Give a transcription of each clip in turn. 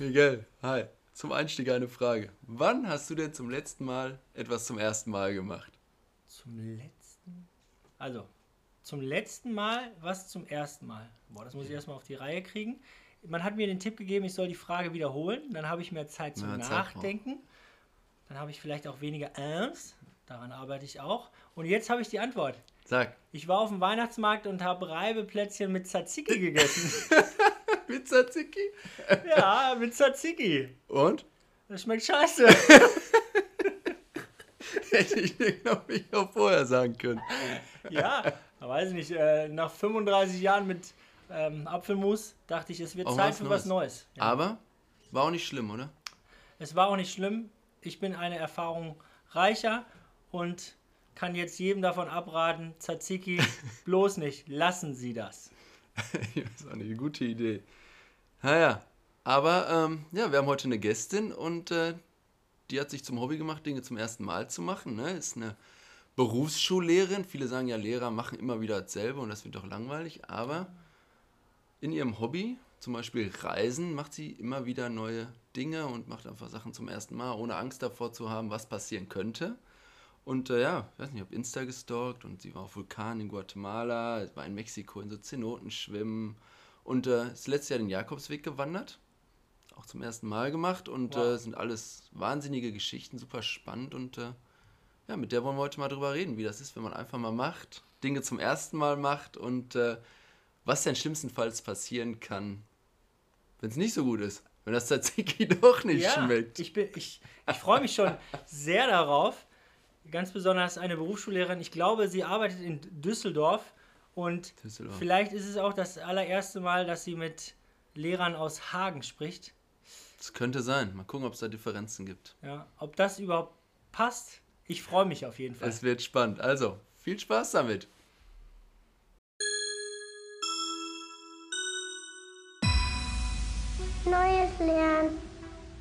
Miguel, hi. Zum Einstieg eine Frage. Wann hast du denn zum letzten Mal etwas zum ersten Mal gemacht? Zum letzten? Also, zum letzten Mal, was zum ersten Mal? Boah, das muss ich erstmal auf die Reihe kriegen. Man hat mir den Tipp gegeben, ich soll die Frage wiederholen. Dann habe ich mehr Zeit zum Zeit Nachdenken. Dann habe ich vielleicht auch weniger Ernst. Daran arbeite ich auch. Und jetzt habe ich die Antwort. Sag. Ich war auf dem Weihnachtsmarkt und habe Reibeplätzchen mit Tzatziki gegessen. Mit Tzatziki? ja, mit Tzatziki. Und? Das schmeckt scheiße. Hätte ich dir, glaube ich, auch vorher sagen können. ja, weiß ich nicht. Äh, nach 35 Jahren mit ähm, Apfelmus dachte ich, es wird Auch Zeit was für was Neues. Ja. Aber war auch nicht schlimm, oder? Es war auch nicht schlimm. Ich bin eine Erfahrung reicher und kann jetzt jedem davon abraten, Tzatziki, bloß nicht. Lassen Sie das. das ist eine gute Idee. Naja, aber ähm, ja, wir haben heute eine Gästin und äh, die hat sich zum Hobby gemacht, Dinge zum ersten Mal zu machen. Ne? Ist eine Berufsschullehrerin. Viele sagen ja, Lehrer machen immer wieder dasselbe und das wird doch langweilig. Aber in ihrem Hobby, zum Beispiel Reisen, macht sie immer wieder neue Dinge und macht einfach Sachen zum ersten Mal, ohne Angst davor zu haben, was passieren könnte. Und äh, ja, ich weiß nicht, ich habe Insta gestalkt und sie war auf Vulkan in Guatemala, war in Mexiko in so Zenoten schwimmen und äh, ist letztes Jahr den Jakobsweg gewandert. Auch zum ersten Mal gemacht und Wow. äh, sind alles wahnsinnige Geschichten, super spannend und äh, ja, mit der wollen wir heute mal drüber reden, wie das ist, wenn man einfach mal macht, Dinge zum ersten Mal macht und äh, was denn schlimmstenfalls passieren kann, wenn es nicht so gut ist. Wenn das Tzatziki doch nicht schmeckt. Ich, bin- ich, ich freue mich schon sehr darauf. Ganz besonders eine Berufsschullehrerin. Ich glaube, sie arbeitet in Düsseldorf und Düsseldorf. vielleicht ist es auch das allererste Mal, dass sie mit Lehrern aus Hagen spricht. Das könnte sein. Mal gucken, ob es da Differenzen gibt. Ja, ob das überhaupt passt, ich freue mich auf jeden Fall. Es wird spannend. Also, viel Spaß damit. Neues Lernen,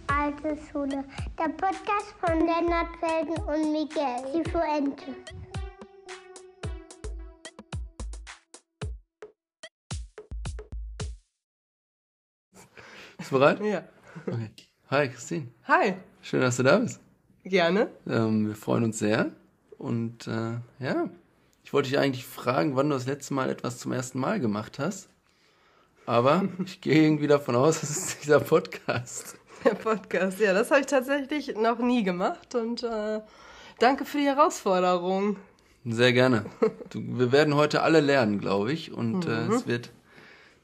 alte Schule. Der Podcast von Lennart Felden und Miguel Cifuente. Bist du bereit? Ja. Okay. Hi, Christine. Hi, Schön, dass du da bist. gerne. Ähm, wir freuen uns sehr. Und äh, ja, ich wollte dich eigentlich fragen, wann du das letzte Mal etwas zum ersten Mal gemacht hast. Aber ich gehe irgendwie davon aus, das ist dieser Podcast. Der Podcast, ja, das habe ich tatsächlich noch nie gemacht und äh, danke für die Herausforderung. Sehr gerne. Du, wir werden heute alle lernen, glaube ich. Und äh, es wird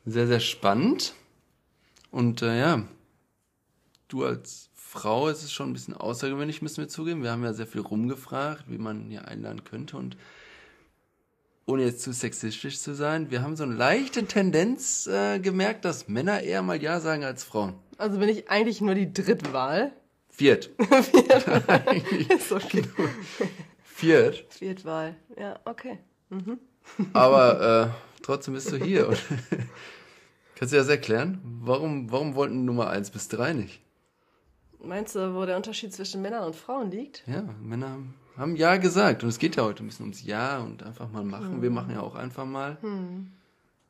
sehr, sehr spannend. Und äh, ja, du als Frau ist es schon ein bisschen außergewöhnlich, müssen wir zugeben. Wir haben ja sehr viel rumgefragt, wie man hier einladen könnte. Und ohne jetzt zu sexistisch zu sein, wir haben so eine leichte Tendenz äh, gemerkt, dass Männer eher mal Ja sagen als Frauen. Also bin ich eigentlich nur die Drittwahl. Viert. Ist okay. Viert. Viertwahl, ja, okay. Aber äh, trotzdem bist du hier. Kannst du das erklären? Warum, warum wollten Nummer 1 bis 3 nicht? Meinst du, wo der Unterschied zwischen Männern und Frauen liegt? Ja, Männer haben, Ja gesagt. Und es geht ja heute ein bisschen ums Ja und einfach mal machen. Wir machen ja auch einfach mal.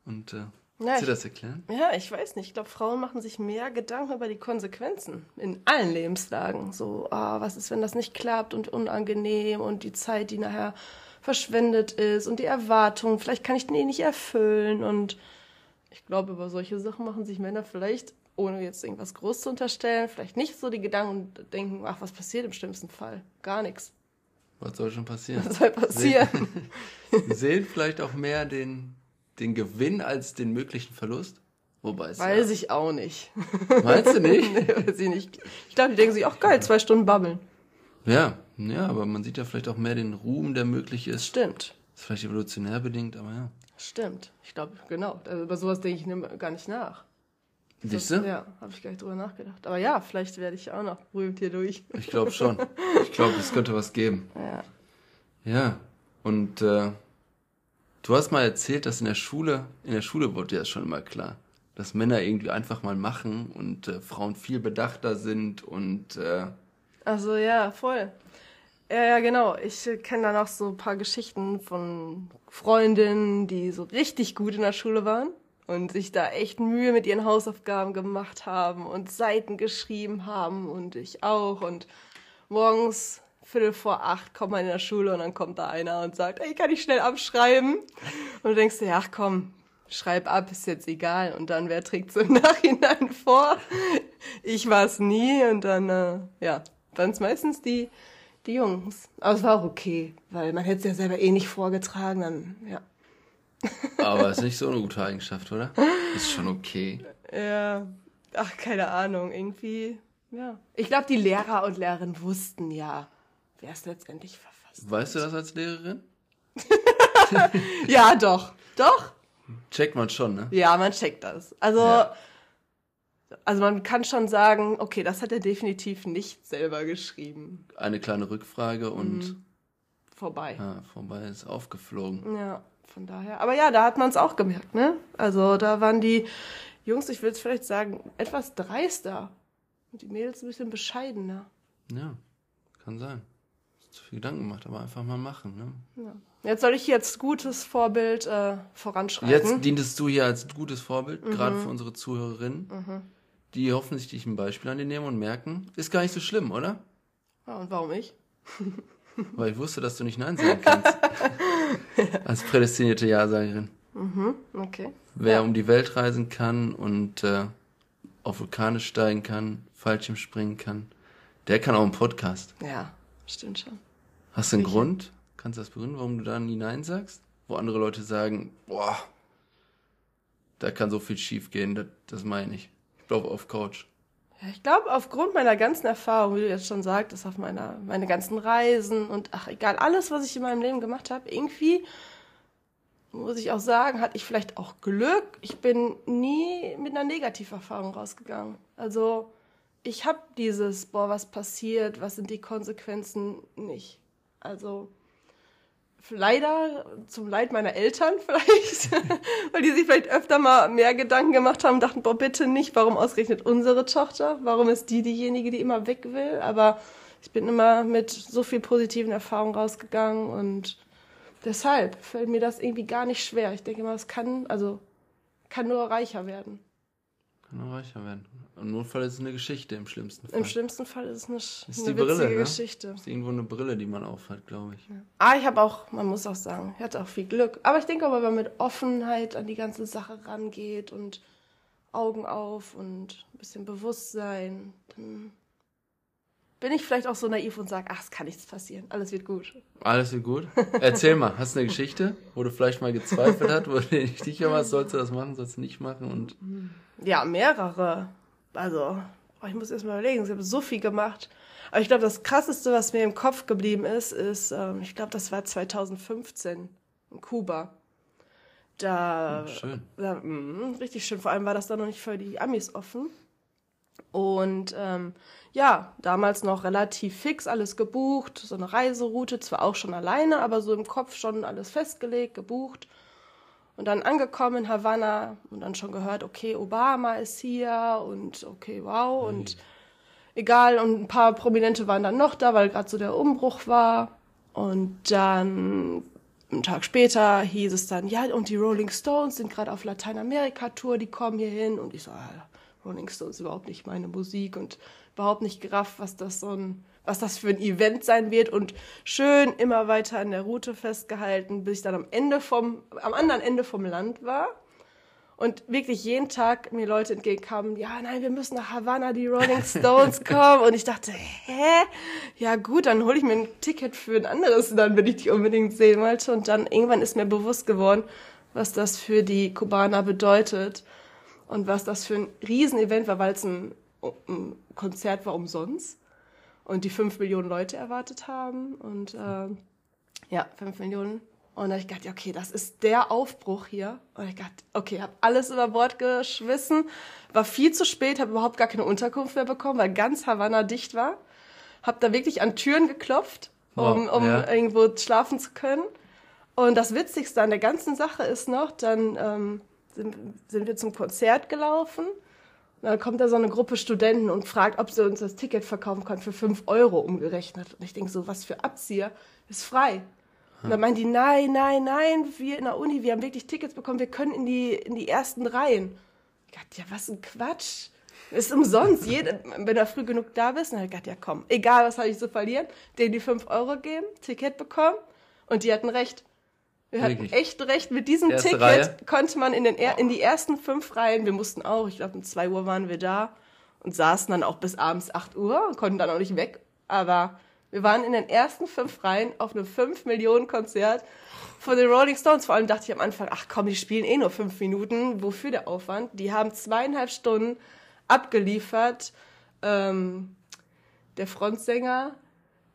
Und äh, Ja, kannst du das erklären? Ja, ich weiß nicht. Ich glaube, Frauen machen sich mehr Gedanken über die Konsequenzen in allen Lebenslagen. So, ah, was ist, wenn das nicht klappt und unangenehm und die Zeit, die nachher verschwendet ist und die Erwartungen, vielleicht kann ich die nicht erfüllen. Und ich glaube, über solche Sachen machen sich Männer vielleicht, ohne jetzt irgendwas groß zu unterstellen, vielleicht nicht so die Gedanken und denken, ach, was passiert im schlimmsten Fall? Gar nichts. Was soll schon passieren? Was soll passieren? Sehen vielleicht auch mehr den, den Gewinn als den möglichen Verlust? Wobei es Weiß ja, ich auch nicht. Meinst du nicht? nee, weiß ich nicht. Ich glaube, die denken sich, ach geil, zwei Stunden babbeln. Ja, ja, aber man sieht ja vielleicht auch mehr den Ruhm, der möglich ist. Stimmt. Ist vielleicht evolutionär bedingt, aber ja. Stimmt. Ich glaube, genau. Also über sowas denke ich gar nicht nach. Siehst du? Ja, habe ich gar nicht drüber nachgedacht. Aber ja, vielleicht werde ich auch noch berühmt hier durch. Ich glaube schon. Ich glaube, es könnte was geben. Ja. Ja. Und äh, du hast mal erzählt, dass in der Schule, in der Schule wurde ja schon immer klar, dass Männer irgendwie einfach mal machen und äh, Frauen viel bedachter sind und äh, Also ja, voll. Ja, ja, genau. Ich äh, kenne da noch so ein paar Geschichten von Freundinnen, die so richtig gut in der Schule waren. und sich da echt Mühe mit ihren Hausaufgaben gemacht haben und Seiten geschrieben haben und ich auch. Und morgens Viertel vor acht kommt man in der Schule und dann kommt da einer und sagt, ey, kann ich schnell abschreiben? Und du denkst dir, ach komm, schreib ab, ist jetzt egal. Und dann, wer trägt so im Nachhinein vor? Ich war es nie und dann, äh, ja, waren es meistens die, die Jungs. Aber es war auch okay, weil man hätte es ja selber eh nicht vorgetragen, dann, ja. Aber ist nicht so eine gute Eigenschaft, oder? Ist schon okay. Ja, ach, keine Ahnung, irgendwie, ja. Ich glaube, die Lehrer und Lehrerinnen wussten ja, wer es letztendlich verfasst. Weißt du das als Lehrerin? Ja, doch, doch. Checkt man schon, ne? Ja, man checkt das. Also, Ja. Also man kann schon sagen, okay, das hat er definitiv nicht selber geschrieben. Eine kleine Rückfrage und Vorbei. ja, vorbei ist aufgeflogen. Ja, von daher. Aber ja, da hat man es auch gemerkt, ne? Also da waren die Jungs, ich will es vielleicht sagen, etwas dreister. Und die Mädels ein bisschen bescheidener. Ja, kann sein. Zu viel Gedanken gemacht, aber einfach mal machen, ne? Ja. Jetzt soll ich jetzt gutes Vorbild äh, voranschreiten. Jetzt dientest du hier als gutes Vorbild, gerade für unsere Zuhörerinnen, die hoffentlich dich ein Beispiel an dir nehmen und merken, ist gar nicht so schlimm, oder? ja, und warum ich? Weil ich wusste, dass du nicht Nein sagen kannst. als prädestinierte Ja-Sagerin. Okay. Wer Ja. um die Welt reisen kann und äh, auf Vulkane steigen kann, Fallschirm springen kann, der kann auch einen Podcast. Ja, stimmt schon. Hast du einen Sicher. Grund? Kannst du das begründen, warum du da nie Nein sagst? Wo andere Leute sagen, boah, da kann so viel schief gehen, das, das meine ich. Ich glaube auf Coach. Ja, ich glaube, aufgrund meiner ganzen Erfahrung, wie du jetzt schon sagtest, auf meiner, meine ganzen Reisen und ach, egal, alles, was ich in meinem Leben gemacht habe, irgendwie, muss ich auch sagen, hatte ich vielleicht auch Glück. Ich bin nie mit einer Negativerfahrung rausgegangen. Also, ich habe dieses, boah, was passiert, was sind die Konsequenzen, nicht. Also, leider zum Leid meiner Eltern vielleicht, weil die sich vielleicht öfter mal mehr Gedanken gemacht haben dachten, boah, bitte nicht, warum ausgerechnet unsere Tochter? Warum ist die diejenige, die immer weg will? Aber ich bin immer mit so viel positiven Erfahrungen rausgegangen und deshalb fällt mir das irgendwie gar nicht schwer. Ich denke immer, es kann, also, kann nur reicher werden. Kann auch reicher werden. Im Notfall ist es eine Geschichte, im schlimmsten Fall. Im schlimmsten Fall ist es eine, ist eine die Brille, witzige ne? Geschichte. ist irgendwo eine Brille, die man aufhat, glaube ich. Ah, ich habe auch, man muss auch sagen, ich hatte auch viel Glück. Aber ich denke auch, wenn man mit Offenheit an die ganze Sache rangeht und Augen auf und ein bisschen Bewusstsein, dann bin ich vielleicht auch so naiv und sage, ach, es kann nichts passieren, alles wird gut. Alles wird gut. Erzähl mal, hast du eine Geschichte, wo du vielleicht mal gezweifelt hast, wo du nicht sicher warst, sollst du das machen, sollst du nicht machen und Ja, mehrere. Also, oh, ich muss erst mal überlegen, ich habe so viel gemacht. Aber ich glaube, das Krasseste, was mir im Kopf geblieben ist, ist, ähm, ich glaube, das war 2015 in Kuba. Da, schön. da mh, richtig schön. Vor allem war das dann noch nicht für die Amis offen. Und ähm, ja, damals noch relativ fix alles gebucht, so eine Reiseroute, zwar auch schon alleine, aber so im Kopf schon alles festgelegt, gebucht. Und dann angekommen in Havanna und dann schon gehört, okay, Obama ist hier und okay, wow. Und egal, und ein paar Prominente waren dann noch da, weil gerade so der Umbruch war. Und dann einen Tag später hieß es dann, ja, und die Rolling Stones sind gerade auf Lateinamerika-Tour, die kommen hier hin. Und ich so, ah, Rolling Stones ist überhaupt nicht meine Musik und überhaupt nicht gerafft, was das so ein, was das für ein Event sein wird und schön immer weiter an der Route festgehalten, bis ich dann am Ende vom, am anderen Ende vom Land war. Und wirklich jeden Tag mir Leute entgegenkamen, ja, nein, wir müssen nach Havanna, die Rolling Stones kommen. Und ich dachte, hä? Ja gut, dann hole ich mir ein Ticket für ein anderes Land, wenn ich die unbedingt sehen wollte. Und dann irgendwann ist mir bewusst geworden, was das für die Kubaner bedeutet und was das für ein Riesenevent war, weil es ein, ein Konzert war umsonst und die fünf Millionen Leute erwartet haben. Und äh, ja, fünf Millionen. Und da hab ich gedacht, okay, das ist der Aufbruch hier. Und ich dachte, okay, habe alles über Bord geschmissen, war viel zu spät, habe überhaupt gar keine Unterkunft mehr bekommen, weil ganz Havanna dicht war. Habe da wirklich an Türen geklopft, um, um ja. irgendwo schlafen zu können. Und das Witzigste an der ganzen Sache ist noch, dann ähm, sind, sind wir zum Konzert gelaufen. Dann kommt da so eine Gruppe Studenten und fragt, ob sie uns das Ticket verkaufen können für 5 Euro umgerechnet. Und ich denke so, was für Abzieher ist frei. Und dann meinen die, nein, nein, nein, wir in der Uni, wir haben wirklich Tickets bekommen, wir können in die, in die ersten Reihen. Ich dachte, ja, was ein Quatsch. Ist umsonst. Jede, wenn du früh genug da bist, dann hab ich gedacht, ja komm, egal was habe ich zu verlieren, denen die 5 Euro geben, Ticket bekommen und die hatten recht. Wir hatten echt recht. Mit diesem Erste Ticket Reihe? konnte man in, den, er- in die ersten fünf Reihen, wir mussten auch, ich glaube um 2 Uhr waren wir da und saßen dann auch bis abends 8 Uhr, konnten dann auch nicht weg. Aber wir waren in den ersten fünf Reihen auf einem 5 Millionen Konzert von den Rolling Stones. Vor allem dachte ich am Anfang, ach komm, die spielen eh nur fünf Minuten. Wofür der Aufwand? Die haben zweieinhalb Stunden abgeliefert. Ähm, der Frontsänger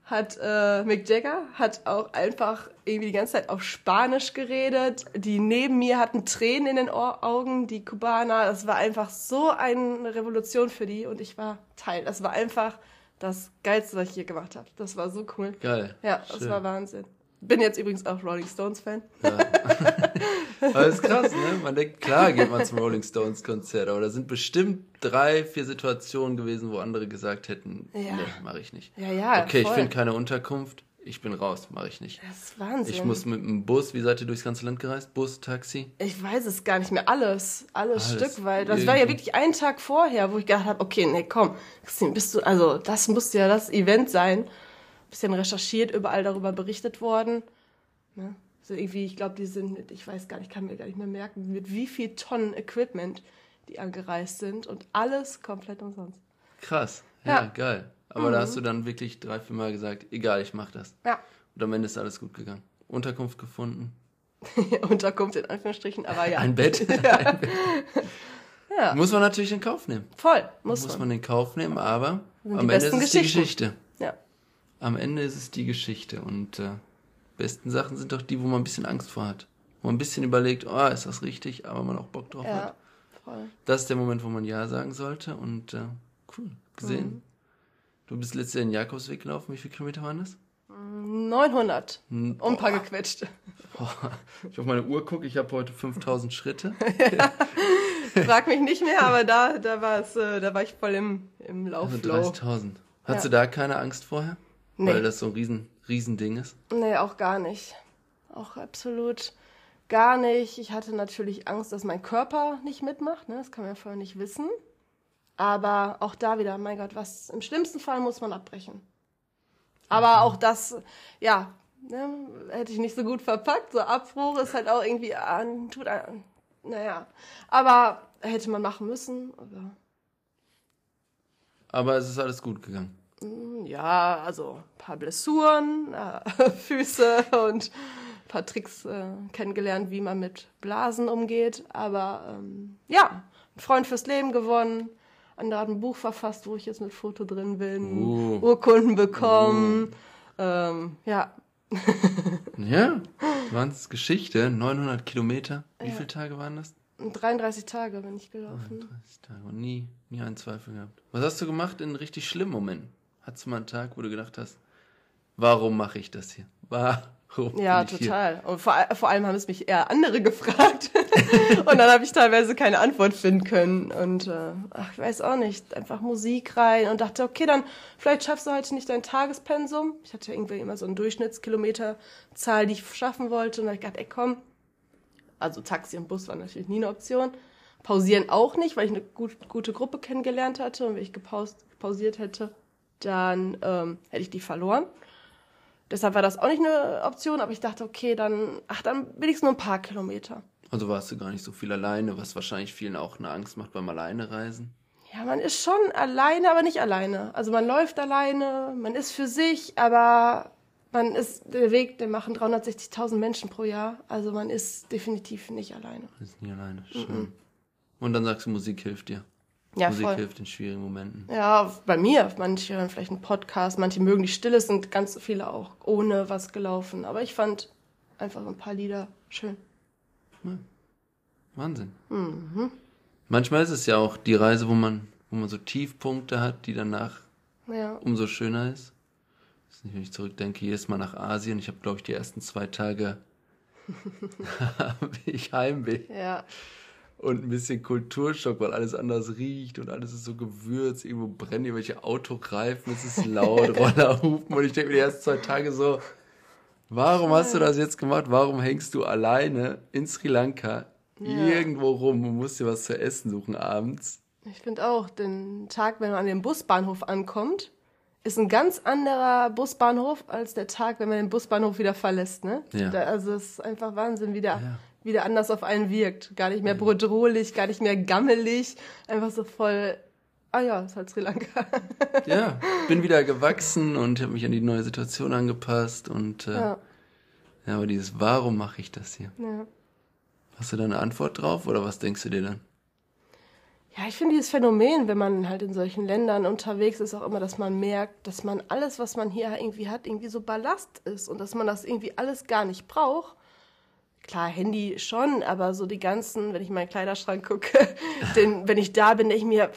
hat äh, Mick Jagger hat auch einfach irgendwie die ganze Zeit auf Spanisch geredet. Die neben mir hatten Tränen in den Ohr Augen, die Kubaner. Das war einfach so eine Revolution für die und ich war Teil. Das war einfach das Geilste, was ich hier gemacht habe. Das war so cool. Geil. Ja, das Schön. war Wahnsinn. Bin jetzt übrigens auch Rolling Stones Fan. Aber ist krass, ne? Man denkt, klar geht man zum Rolling Stones Konzert, aber da sind bestimmt drei, vier Situationen gewesen, wo andere gesagt hätten, Ja. nee, mache ich nicht. Ja, ja. okay, ich voll. finde keine Unterkunft, ich bin raus, mache ich nicht. Das ist Wahnsinn. Ich muss mit dem Bus, wie seid ihr durchs ganze Land gereist? Bus, Taxi? Ich weiß es gar nicht mehr. Alles. Alles, Alles. Stück weit. Das war ja wirklich ein Tag vorher, wo ich gedacht habe, okay, nee, komm, Christine, bist du, also das muss ja das Event sein. Bisschen recherchiert, überall darüber berichtet worden. Ne? So irgendwie, ich glaube, die sind mit, ich weiß gar nicht, kann mir gar nicht mehr merken, mit wie viel Tonnen Equipment die angereist sind und alles komplett umsonst. Krass. Ja, Ja. geil. Aber da hast du dann wirklich drei, vier Mal gesagt, egal, ich mach das. Ja. Und am Ende ist alles gut gegangen. Unterkunft gefunden. Unterkunft in Anführungsstrichen, aber ja. Ein Bett. Ja. Muss man natürlich in Kauf nehmen. Voll, muss, Muss man. man in Kauf nehmen, aber am Ende ist es die. Geschichte. Ja. Am Ende ist es die Geschichte. Und äh, besten Sachen sind doch die, wo man ein bisschen Angst vor hat. Wo man ein bisschen überlegt, oh, ist das richtig, aber man auch Bock drauf Ja, hat. voll. Das ist der Moment, wo man Ja sagen sollte. Und äh, cool, gesehen. Mhm. Du bist letztes Jahr den Jakobsweg gelaufen. Wie viele Kilometer waren das? 900. Hm, Und ein paar gequetscht. Boah, ich auf meine Uhr gucke, ich habe heute 5000 Schritte. Frag mich nicht mehr, aber da, da war es, äh, da war ich voll im, im Also Laufflow. 30.000. Hattest Ja. du da keine Angst vorher? Nee. Weil das so ein riesen, riesen Ding ist. Nee, auch gar nicht. Auch absolut gar nicht. Ich hatte natürlich Angst, dass mein Körper nicht mitmacht. Ne? Das kann man ja vorher nicht wissen. Aber auch da wieder, mein Gott, was im schlimmsten Fall muss man abbrechen. Aber auch das, ja, ne, hätte ich nicht so gut verpackt. So Abbruch ist halt auch irgendwie an, tut an, naja. Aber hätte man machen müssen. Aber, Aber es ist alles gut gegangen. Ja, also ein paar Blessuren, äh, Füße und ein paar Tricks äh, kennengelernt, wie man mit Blasen umgeht. Aber ähm, ja, ein Freund fürs Leben gewonnen. Andere hat ein Buch verfasst, wo ich jetzt mit Foto drin bin. Uh. Urkunden bekommen. Ähm, ja, Ja, Wahnsinn, Geschichte. 900 Kilometer. Wie viele Tage waren das? 33 Tage bin ich gelaufen. 30 Tage. Und nie, nie einen Zweifel gehabt. Was hast du gemacht in richtig schlimmen Momenten? Hattest du mal einen Tag, wo du gedacht hast, warum mache ich das hier? Warum Ja, ich hier? total. Und vor, vor allem haben es mich eher andere gefragt. und dann habe ich teilweise keine Antwort finden können. Und äh, ach, ich weiß auch nicht, einfach Musik rein und dachte, okay, dann vielleicht schaffst du heute nicht dein Tagespensum. Ich hatte irgendwie immer so eine Durchschnittskilometerzahl, die ich schaffen wollte. Und dann hab ich gedacht, ey, komm. Also Taxi und Bus war natürlich nie eine Option. Pausieren auch nicht, weil ich eine gut, gute Gruppe kennengelernt hatte. Und wenn ich gepaust, pausiert hätte, dann ähm, hätte ich die verloren. Deshalb war das auch nicht eine Option, aber ich dachte, okay, dann, ach, dann wenigstens nur ein paar Kilometer. Also warst du gar nicht so viel alleine, was wahrscheinlich vielen auch eine Angst macht beim Alleine reisen. Ja, man ist schon alleine, aber nicht alleine. Also man läuft alleine, man ist für sich, aber man ist, der Weg, den machen 360.000 Menschen pro Jahr. Also man ist definitiv nicht alleine. Du bist nie alleine. Schön. Und dann sagst du, Musik hilft dir. Ja, Musik voll. hilft in schwierigen Momenten. Ja, bei mir. Manche hören vielleicht einen Podcast, manche mögen die Stille, es sind ganz viele auch ohne was gelaufen. Aber ich fand einfach ein paar Lieder schön. Wahnsinn. Mhm. Manchmal ist es ja auch die Reise, wo man, wo man so Tiefpunkte hat, die danach Ja. umso schöner ist. Wenn ich zurückdenke, jedes Mal nach Asien. Ich habe, glaube ich, die ersten zwei Tage habe ich Heimweh Ja. Und ein bisschen Kulturschock, weil alles anders riecht und alles ist so gewürzt. Irgendwo brennen irgendwelche Autoreifen, es ist laut, Roller hupen und ich denke mir die ersten zwei Tage so, Warum hast du das jetzt gemacht? Warum hängst du alleine in Sri Lanka irgendwo rum und musst dir was zu essen suchen abends? Ich finde auch, den Tag, wenn man an dem Busbahnhof ankommt, ist ein ganz anderer Busbahnhof als der Tag, wenn man den Busbahnhof wieder verlässt. Ne? Ja. Da, also es ist einfach Wahnsinn, wie der, Ja. Wie der anders auf einen wirkt. Gar nicht mehr bedrohlich, gar nicht mehr gammelig. Einfach so voll, ah ja, ist halt Sri Lanka. Ja, bin wieder gewachsen und habe mich an die neue Situation angepasst und äh, ja. ja, aber dieses Warum mache ich das hier? ja. Hast du da eine Antwort drauf oder was denkst du dir dann? Ja, ich finde dieses Phänomen, wenn man halt in solchen Ländern unterwegs ist, auch immer, dass man merkt, dass man alles, was man hier irgendwie hat, irgendwie so Ballast ist und dass man das irgendwie alles gar nicht braucht. Klar, Handy schon, aber so die ganzen, wenn ich in meinen Kleiderschrank gucke, den, wenn ich da bin, denke ich mir,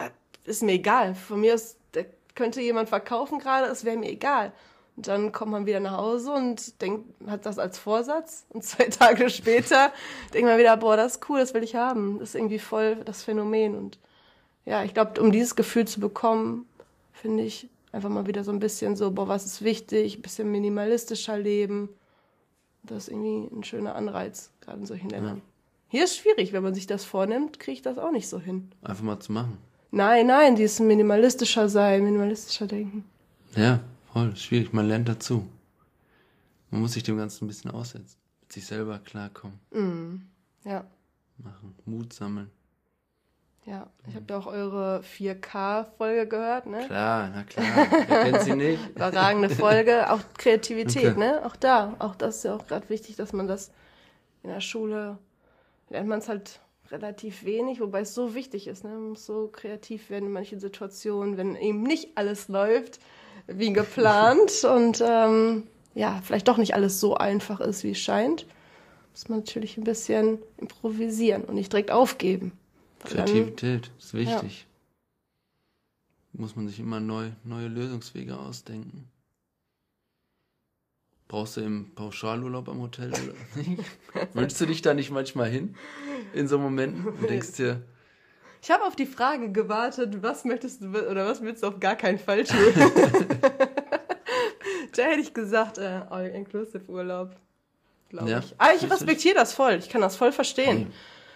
ist mir egal. Von mir der könnte jemand verkaufen gerade, es wäre mir egal. Und dann kommt man wieder nach Hause und denkt, hat das als Vorsatz. Und zwei Tage später denkt man wieder, boah, das ist cool, das will ich haben. Das ist irgendwie voll das Phänomen. Und ja, ich glaube, um dieses Gefühl zu bekommen, finde ich einfach mal wieder so ein bisschen so, boah, was ist wichtig, ein bisschen minimalistischer leben. Das ist irgendwie ein schöner Anreiz, gerade in solchen Ländern. Hier ist schwierig, wenn man sich das vornimmt, kriege ich das auch nicht so hin. Einfach mal zu machen. Nein, nein, dieses minimalistischer sein, minimalistischer denken. Ja, voll schwierig. Man lernt dazu. Man muss sich dem Ganzen ein bisschen aussetzen. Mit sich selber klarkommen. Ja, Machen. Mut sammeln. Ja. Ich habe ja auch eure 4K-Folge gehört, ne? Klar, na klar. Wer kennt sie nicht? Überragende Folge. Auch Kreativität, Okay. ne? Auch da. Auch das ist ja auch gerade wichtig, dass man das in der Schule lernt man es halt relativ wenig, wobei es so wichtig ist. Ne? Man muss so kreativ werden in manchen Situationen, wenn eben nicht alles läuft wie geplant und ähm, ja, vielleicht doch nicht alles so einfach ist, wie es scheint, muss man natürlich ein bisschen improvisieren und nicht direkt aufgeben. Kreativität ist wichtig. Muss man sich immer neu, neue Lösungswege ausdenken. Brauchst du im Pauschalurlaub am Hotel oder nicht? Wünschst du dich da nicht manchmal hin? In so Momenten? Und denkst dir, Ich habe auf die Frage gewartet, was möchtest du oder was willst du auf gar keinen Fall tun? da hätte ich gesagt, äh, All-Inclusive Urlaub. Glaube Ja, ich. Aber ich richtig. respektiere das voll. Ich kann das voll verstehen.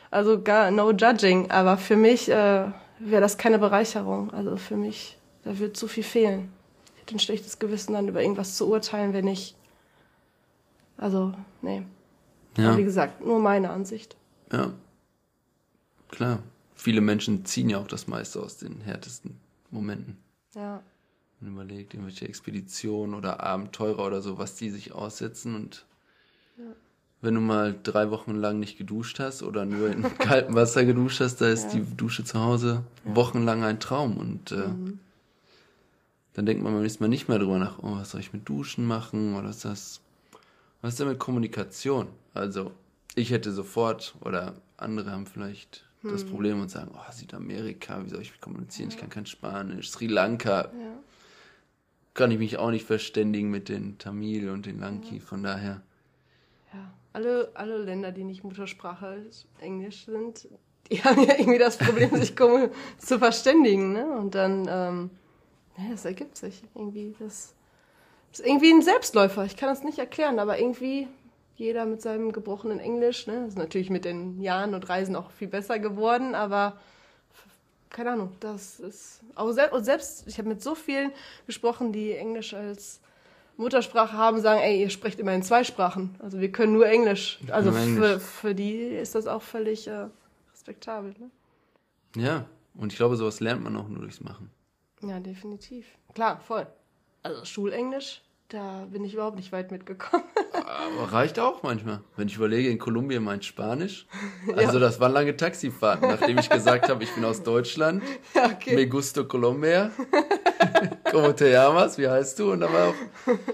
Also gar no judging. Aber für mich äh, wäre das keine Bereicherung. Also für mich, da wird zu viel fehlen. Ich hätte ein schlechtes Gewissen, dann über irgendwas zu urteilen, wenn ich. Also, nee. ja, Aber wie gesagt, nur meine Ansicht. ja, klar. Viele Menschen ziehen ja auch das meiste aus den härtesten Momenten. Ja. Man überlegt, irgendwelche Expeditionen oder Abenteurer oder so, was die sich aussetzen und wenn du mal drei Wochen lang nicht geduscht hast oder nur in kaltem Wasser geduscht hast, da ist die Dusche zu Hause wochenlang ein Traum und äh, dann denkt man beim nächsten Mal nicht mehr drüber nach, oh, was soll ich mit Duschen machen oder ist das, was ist denn mit Kommunikation? Also ich hätte sofort oder andere haben vielleicht das Problem und sagen, oh, Südamerika, wie soll ich kommunizieren? Ich kann kein Spanisch. Sri Lanka, Ja. kann ich mich auch nicht verständigen mit den Tamil und den Lanki. Von daher, Ja, alle, alle Länder, die nicht Muttersprache Englisch sind, die haben ja irgendwie das Problem, sich zu verständigen. Ne? Und dann, ähm, ja, das ergibt sich irgendwie. Das ist irgendwie ein Selbstläufer. Ich kann das nicht erklären, aber irgendwie jeder mit seinem gebrochenen Englisch. Ne? Das ist natürlich mit den Jahren und Reisen auch viel besser geworden, aber keine Ahnung, das ist auch selbst, selbst, ich habe mit so vielen gesprochen, die Englisch als Muttersprache haben, sagen, ey, ihr sprecht immer in zwei Sprachen. Also wir können nur Englisch. Also für, Englisch. für die ist das auch völlig äh, respektabel. Ne? ja. Und ich glaube, sowas lernt man auch nur durchs Machen. Ja, definitiv. Klar, voll. Also Schulenglisch, da bin ich überhaupt nicht weit mitgekommen. Aber reicht auch manchmal. Wenn ich überlege, in Kolumbien mein Spanisch. Also das waren lange Taxifahrten, nachdem ich gesagt habe, ich bin aus Deutschland. ja, okay. Me gusto Colombia. Como te llamas? Wie heißt du? Und dann war auch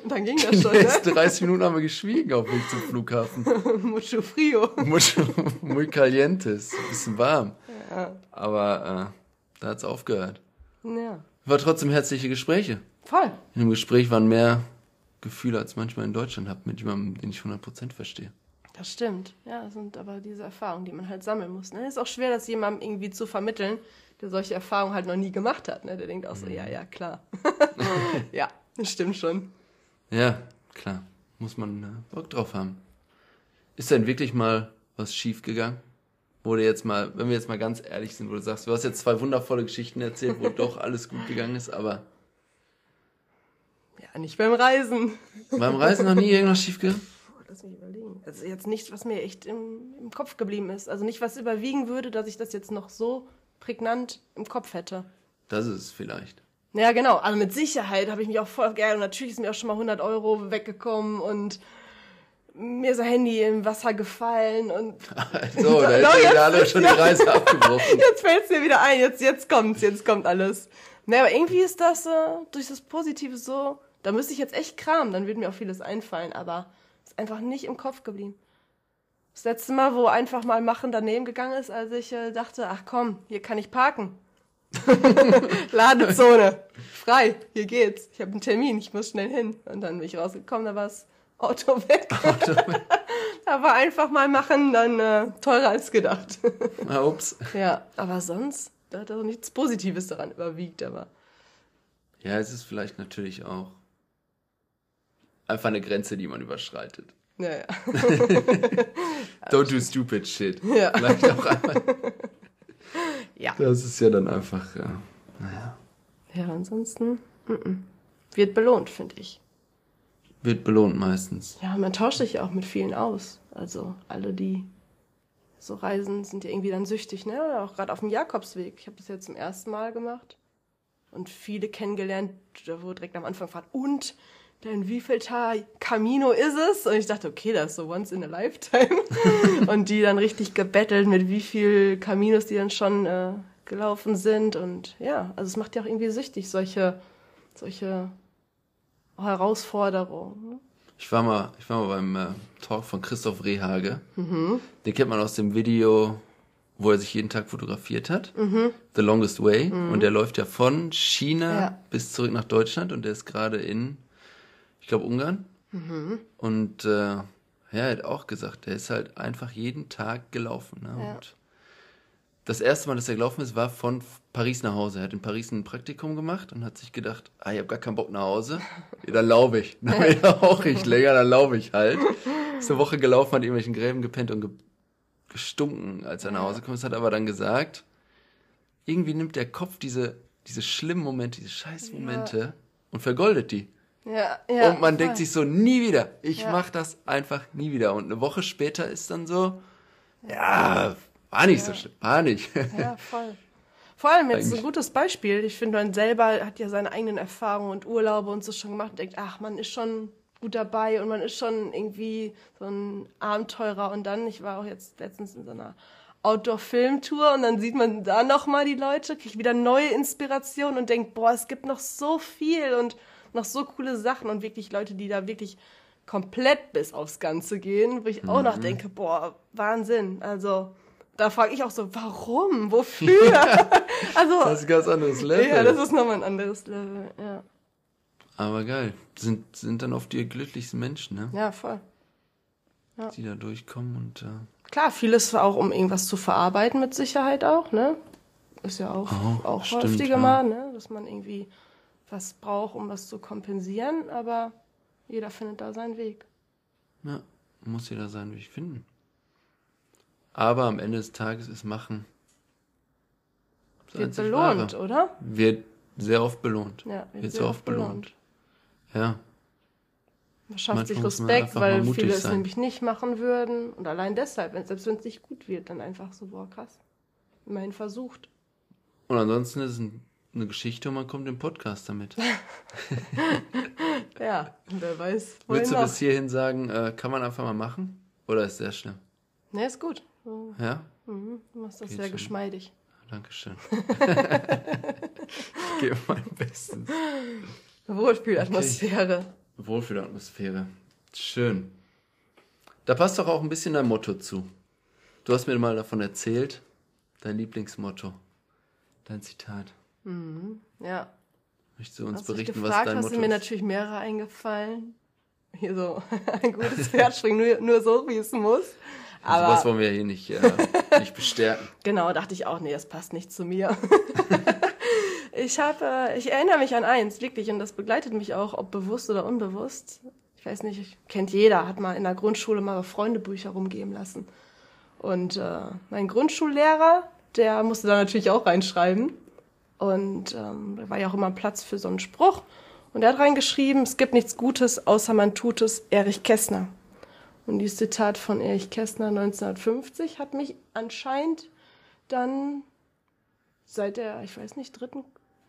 Dann ging das schon, ne? nächsten 30 Minuten haben wir geschwiegen auf dem Weg zum Flughafen. Mucho frio. Mucho, muy calientes. Bisschen warm. Ja. Aber äh, da hat's aufgehört. ja. War trotzdem herzliche Gespräche. Voll. In dem Gespräch waren mehr Gefühle, als manchmal in Deutschland habe, mit jemandem, den ich 100% verstehe. Das stimmt. Ja, das sind aber diese Erfahrungen, die man halt sammeln muss. Ne? Ist auch schwer, das jemandem irgendwie zu vermitteln, der solche Erfahrungen halt noch nie gemacht hat. Ne? Der denkt auch so, ja, ja, klar. ja, das stimmt schon. Ja, klar. muss man äh, Bock drauf haben. Ist denn wirklich mal was schief gegangen? Du jetzt mal, wenn wir jetzt mal ganz ehrlich sind, wo du sagst, du hast jetzt zwei wundervolle Geschichten erzählt, wo doch alles gut gegangen ist, aber Ja, nicht beim Reisen. beim Reisen noch nie irgendwas schief gegangen? Lass mich überlegen. Also jetzt nicht, was mir echt im, im Kopf geblieben ist. Also nicht, was überwiegen würde, dass ich das jetzt noch so prägnant im Kopf hätte. Das ist es vielleicht. Ja, genau. Also mit Sicherheit habe ich mich auch voll geil. Und natürlich ist mir auch schon mal 100 Euro weggekommen und mir ist ein Handy im Wasser gefallen und So, da hätte jetzt- der alle schon die Reise abgebrochen. jetzt fällt es mir wieder ein. Jetzt, jetzt kommt's, jetzt kommt alles. Ne, aber irgendwie ist das äh, durch das Positive so, da müsste ich jetzt echt kramen, dann würde mir auch vieles einfallen, aber ist einfach nicht im Kopf geblieben. Das letzte Mal, wo einfach mal machen daneben gegangen ist, als ich äh, dachte, ach komm, hier kann ich parken. Ladezone, frei, hier geht's. Ich habe einen Termin, ich muss schnell hin. Und dann bin ich rausgekommen, da war das Auto weg. da war einfach mal machen, dann äh, teurer als gedacht. Ah, ups. Ja, aber sonst, da hat auch nichts Positives daran überwiegt, aber. Ja, es ist vielleicht natürlich auch einfach eine Grenze, die man überschreitet. Naja. Don't do stupid shit. Ja. Vielleicht auch einfach. Ja. Das ist ja dann einfach, ja. Naja. Ja, ansonsten mm -mm. wird belohnt, finde ich. Wird belohnt meistens. Ja, man tauscht sich ja auch mit vielen aus. Also alle, die so reisen, sind ja irgendwie dann süchtig, ne? Oder Auch gerade auf dem Jakobsweg. Ich habe das jetzt zum ersten Mal gemacht. Und viele kennengelernt, da wo direkt am Anfang fragt, und denn wie viel Camino ist es? Und ich dachte, okay, das ist so once in a lifetime. und die dann richtig gebettelt, mit wie viel Caminos die dann schon äh, gelaufen sind. Und ja, also es macht ja auch irgendwie süchtig, solche, solche Herausforderungen. Ich war mal, ich war mal beim äh, Talk von Christoph Rehage. Den kennt man aus dem Video, wo er sich jeden Tag fotografiert hat. The Longest Way. Und der läuft ja von China Ja. bis zurück nach Deutschland und der ist gerade in, ich glaube, Ungarn. Und äh, ja, er hat auch gesagt, der ist halt einfach jeden Tag gelaufen. Ne? Ja. Und das erste Mal, dass er gelaufen ist, war von Paris nach Hause. Er hat in Paris ein Praktikum gemacht und hat sich gedacht, ah, ich habe gar keinen Bock nach Hause. Ja, dann laufe ich. Dann auch ich länger, dann laufe ich halt. Ist eine Woche gelaufen, hat in irgendwelchen Gräben gepennt und ge gestunken, als er nach Hause kommt. Hat aber dann gesagt, irgendwie nimmt der Kopf diese, diese schlimmen Momente, diese scheiß Momente und vergoldet die. Ja, ja. und man voll. denkt sich so, nie wieder. Ich Ja. mach das einfach nie wieder. Und eine Woche später ist dann so, ja, war nicht so schlimm, war nicht. Ja, voll. Vor allem jetzt Eigentlich- ein gutes Beispiel. Ich finde, man selber hat ja seine eigenen Erfahrungen und Urlaube und so schon gemacht und denkt, ach, man ist schon gut dabei und man ist schon irgendwie so ein Abenteurer. Und dann, ich war auch jetzt letztens in so einer Outdoor-Filmtour und dann sieht man da nochmal die Leute, kriegt wieder neue Inspiration und denkt, boah, es gibt noch so viel und noch so coole Sachen und wirklich Leute, die da wirklich komplett bis aufs Ganze gehen, wo ich auch noch denke, boah, Wahnsinn. Also da frage ich auch so, warum? Wofür? also, Das ist ein ganz anderes Level. ja, das ist nochmal ein anderes Level. Ja, Aber geil. Sind, sind dann oft die glücklichsten Menschen, ne? ja voll. Die da durchkommen und äh, Klar, vieles auch, um irgendwas zu verarbeiten, mit Sicherheit auch, ne? Ist ja auch, Oh, auch stimmt, häufiger ja. mal, ne? Dass man irgendwie was braucht, um was zu kompensieren, aber jeder findet da seinen Weg. ja, muss jeder seinen Weg finden. Aber am Ende des Tages ist Machen. das Wird belohnt, Wahre. oder? Wird sehr oft belohnt. Ja, wird sehr oft belohnt. Ja, Man schafft sich Manchmal man Respekt, weil viele es sein. nämlich nicht machen würden. Und allein deshalb, selbst wenn es nicht gut wird, dann einfach so, boah, krass. Immerhin versucht. und ansonsten ist es ein, eine Geschichte und man kommt im Podcast damit. Ja, wer weiß, Würdest du noch. bis hierhin sagen, äh, kann man einfach mal machen? Oder ist sehr schlimm? Ne, ist gut. Ja? mhm, du machst das Geht sehr schon. geschmeidig. Dankeschön. ich gebe mein Bestes. Wohlfühlatmosphäre. Wohlfühlatmosphäre. Schön. Da passt doch auch ein bisschen dein Motto zu. Du hast mir mal davon erzählt, dein Lieblingsmotto, dein Zitat. Ja. Möchtest du uns Hast berichten, was gefragt, dein hast Motto du mir ist? natürlich mehrere eingefallen. Hier so, ein gutes Pferd springt nur, nur so, wie es muss. Also Aber was wollen wir hier nicht, äh, nicht bestärken. genau, dachte ich auch, nee, das passt nicht zu mir. ich habe, äh, ich erinnere mich an eins, wirklich, und das begleitet mich auch, ob bewusst oder unbewusst. Ich ich weiß nicht, kennt jeder, hat mal in der Grundschule mal Freundebücher rumgeben lassen. Und äh, mein Grundschullehrer, der musste da natürlich auch reinschreiben. Und ähm, da war ja auch immer Platz für so einen Spruch. Und er hat reingeschrieben, es gibt nichts Gutes, außer man tut es, Erich Kästner. Und dieses Zitat von Erich Kästner 1950 hat mich anscheinend dann seit der, ich weiß nicht, dritten,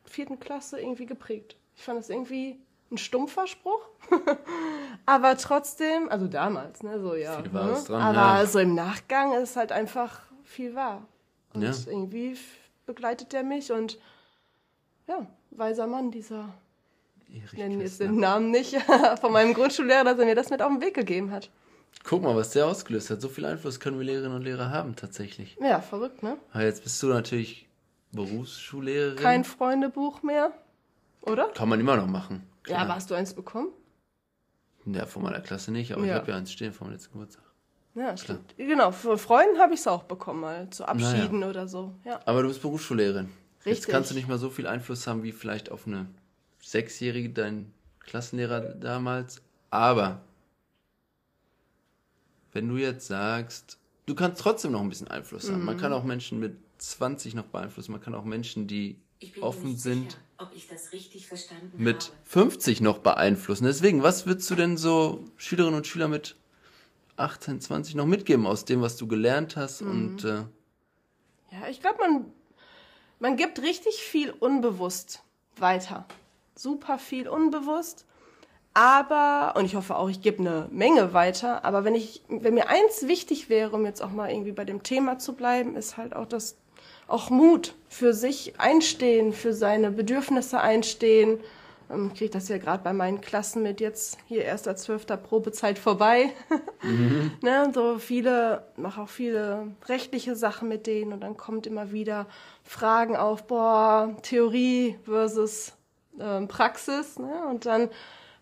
vierten Klasse irgendwie geprägt. Ich fand das irgendwie ein stumpfer Spruch, aber trotzdem, also damals, ne, so ja. Viel ne? Wahres dran, aber ja. so im Nachgang ist halt einfach viel wahr. Und Ja. irgendwie begleitet der mich und ja, weiser Mann, dieser, Erich ich nenne jetzt den Namen nicht, von meinem Grundschullehrer, dass er mir das mit auf den Weg gegeben hat. Guck mal, was der ausgelöst hat. So viel Einfluss können wir Lehrerinnen und Lehrer haben, tatsächlich. Ja, verrückt, ne? Aber jetzt bist du natürlich Berufsschullehrerin. Kein Freundebuch mehr, oder? Kann man immer noch machen. Ja, Klar. aber hast du eins bekommen? Ja, von meiner Klasse nicht, aber ich Ja. habe ja eins stehen vom letzten Geburtstag. Ja, stimmt. Genau, für Freunden habe ich es auch bekommen, mal zu Abschieden Naja. oder so. Ja. Aber du bist Berufsschullehrerin. Jetzt Richtig. kannst du nicht mal so viel Einfluss haben wie vielleicht auf eine Sechsjährige, dein Klassenlehrer damals. Aber wenn du jetzt sagst, du kannst trotzdem noch ein bisschen Einfluss haben. Mhm. Man kann auch Menschen mit 20 noch beeinflussen. Man kann auch Menschen, die offen nicht sind, sicher, ob ich das richtig verstanden mit habe. 50 noch beeinflussen. Deswegen, was würdest du denn so Schülerinnen und Schüler mit 18, 20 noch mitgeben aus dem, was du gelernt hast? Mhm. Und äh, Ja, ich glaube, man, man gibt richtig viel unbewusst weiter. Super viel unbewusst. Aber, und ich hoffe auch, ich gebe eine Menge weiter, aber wenn ich, wenn mir eins wichtig wäre, um jetzt auch mal irgendwie bei dem Thema zu bleiben, ist halt auch das, auch Mut für sich einstehen, für seine Bedürfnisse einstehen. Ähm, Ich kriege das ja gerade bei meinen Klassen mit jetzt hier erster zwölfter Probezeit vorbei. ne, so viele, mache auch viele rechtliche Sachen mit denen und dann kommt immer wieder Fragen auf, boah, Theorie versus ähm, Praxis, ne? Und dann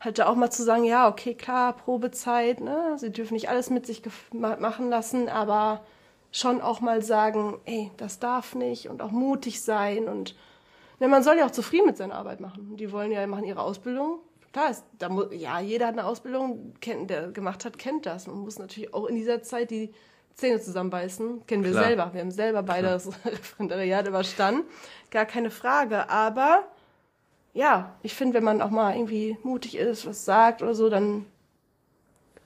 halt da auch mal zu sagen, ja, okay, klar, Probezeit, ne? Sie dürfen nicht alles mit sich machen lassen, aber schon auch mal sagen, ey, das darf nicht und auch mutig sein und ne, man soll ja auch zufrieden mit seiner Arbeit machen. Die wollen ja machen ihre Ausbildung. Klar, ist, da mu ja, jeder hat eine Ausbildung, kennt, der gemacht hat, kennt das. Man muss natürlich auch in dieser Zeit die Zähne zusammenbeißen. Kennen wir Klar. selber. Wir haben selber beide das Referendariat überstanden. Gar keine Frage. Aber ja, ich finde, wenn man auch mal irgendwie mutig ist, was sagt oder so, dann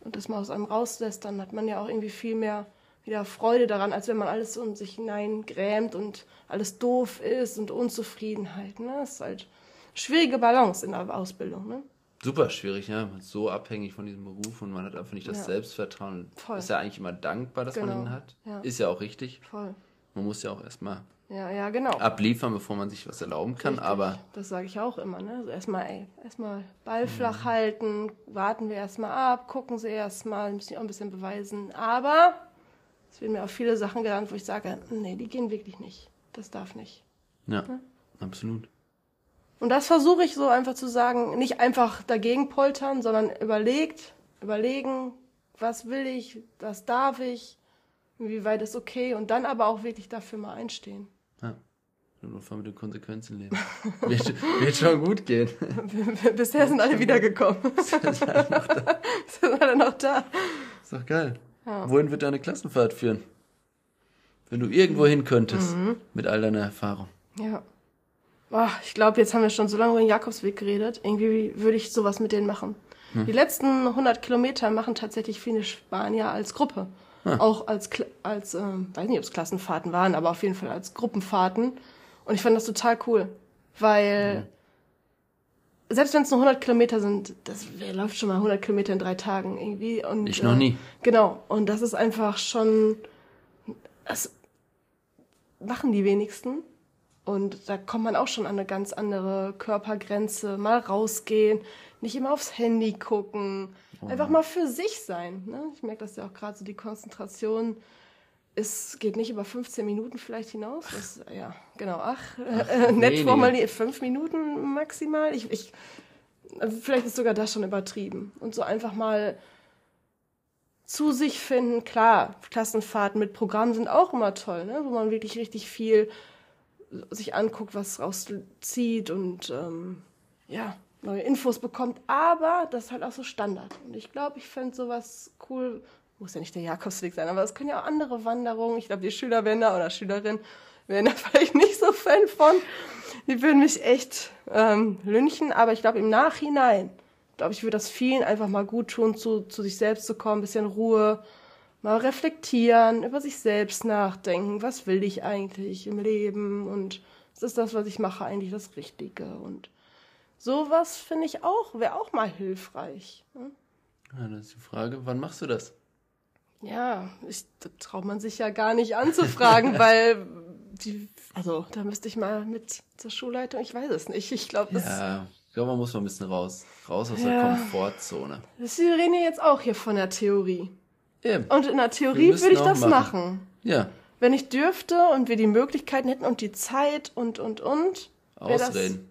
und das mal aus einem rauslässt, dann hat man ja auch irgendwie viel mehr wieder Freude daran, als wenn man alles so in sich hineingrämt und alles doof ist und Unzufriedenheit. Ne? Das ist halt schwierige Balance in der Ausbildung. Ne? super schwierig, ja. Man ist so abhängig von diesem Beruf und man hat einfach nicht das Ja. Selbstvertrauen. Voll. Ist ja eigentlich immer dankbar, dass man Genau. ihn hat. Ja. Ist ja auch richtig. Voll. Man muss ja auch erstmal Ja, ja, genau. abliefern, bevor man sich was erlauben kann. Richtig. Aber Das sage ich auch immer, ne? Also erstmal, ey, erstmal Ball Mhm. flach halten, warten wir erstmal ab, gucken sie erstmal, müssen die auch ein bisschen beweisen. Aber es werden mir auch viele Sachen genannt, wo ich sage, nee, die gehen wirklich nicht. Das darf nicht. ja, absolut. Und das versuche ich so einfach zu sagen, nicht einfach dagegen poltern, sondern überlegt, überlegen, was will ich, was darf ich, inwieweit ist okay und dann aber auch wirklich dafür mal einstehen. Ja. Im Notfall mit den Konsequenzen leben. wird, wird schon gut gehen. Bisher sind alle wiedergekommen. sind alle noch da. Ist doch geil. Wohin wird deine Klassenfahrt führen? Wenn du irgendwo hin könntest, Mhm. mit all deiner Erfahrung. Ja. Boah, ich glaube, jetzt haben wir schon so lange über den Jakobsweg geredet. Irgendwie würde ich sowas mit denen machen. Die letzten 100 Kilometer machen tatsächlich viele Spanier als Gruppe. Auch als, als ähm, weiß nicht, ob es Klassenfahrten waren, aber auf jeden Fall als Gruppenfahrten. Und ich fand das total cool, weil selbst wenn es nur 100 Kilometer sind, das wer läuft schon mal 100 Kilometer in drei Tagen irgendwie. Und, Ich noch nie. Genau. Und das ist einfach schon, das machen die wenigsten. Und da kommt man auch schon an eine ganz andere Körpergrenze. Mal rausgehen, nicht immer aufs Handy gucken. Einfach mal für sich sein. Ne? Ich merke das ja auch gerade so, die Konzentration ist, geht nicht über 15 Minuten vielleicht hinaus. Das, ja, genau. Ach, äh, nett wenige. formuliert, fünf Minuten maximal. Ich, ich, also vielleicht ist sogar das schon übertrieben. Und so einfach mal zu sich finden. Klar, Klassenfahrten mit Programmen sind auch immer toll, ne? wo man wirklich richtig viel sich anguckt, was rauszieht und ähm, ja, neue Infos bekommt, aber das ist halt auch so Standard. Und ich glaube, ich fände sowas cool, muss ja nicht der Jakobsweg sein, aber es können ja auch andere Wanderungen. Ich glaube, die Schüler wären da oder Schülerinnen wären da vielleicht nicht so Fan von. Die würden mich echt ähm, lynchen, aber ich glaube, im Nachhinein, glaube ich, würde das vielen einfach mal gut tun, zu, zu sich selbst zu kommen, ein bisschen Ruhe, mal reflektieren, über sich selbst nachdenken. Was will ich eigentlich im Leben und ist das, was ich mache, eigentlich das Richtige? Und sowas finde ich auch, wäre auch mal hilfreich. ne? Ja, das ist die Frage, wann machst du das? Ja, ich, da traut man sich ja gar nicht anzufragen, weil die, also da müsste ich mal mit zur Schulleitung, ich weiß es nicht. Ich glaube, das, Ja, ich glaube, man muss mal ein bisschen raus. Raus aus der Ja. Komfortzone. das wir reden ja jetzt auch hier von der Theorie. Eben. Und in der Theorie würde ich das machen. machen. Ja, Wenn ich dürfte und wir die Möglichkeiten hätten und die Zeit und, und, und. ausreden.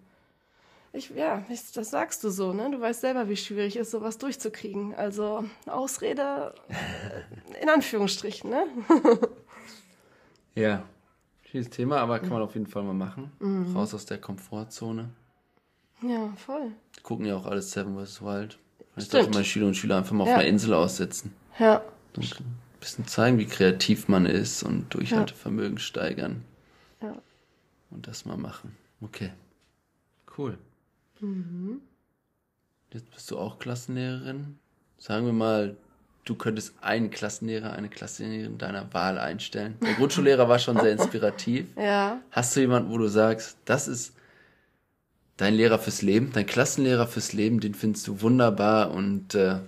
Ich, ja, ich, das sagst du so, ne? Du weißt selber, wie schwierig es ist, sowas durchzukriegen. Also Ausrede äh, in Anführungsstrichen, ne? Ja. Schönes Thema, aber kann man auf jeden Fall mal machen. Mhm. Raus aus der Komfortzone. Ja, voll. Die gucken ja auch alles Seven vs. Wild. Stimmt. sollten meine Schüler und Schüler einfach mal auf Ja. einer Insel aussetzen. Ja, Und ein bisschen zeigen, wie kreativ man ist und Durchhaltevermögen steigern. Ja. Und das mal machen. Okay. Cool. Mhm. Jetzt bist du auch Klassenlehrerin. Sagen wir mal, du könntest einen Klassenlehrer, eine Klassenlehrerin deiner Wahl einstellen. Der Grundschullehrer war schon sehr inspirativ. ja. Hast du jemanden, wo du sagst, das ist dein Lehrer fürs Leben, dein Klassenlehrer fürs Leben, den findest du wunderbar und äh,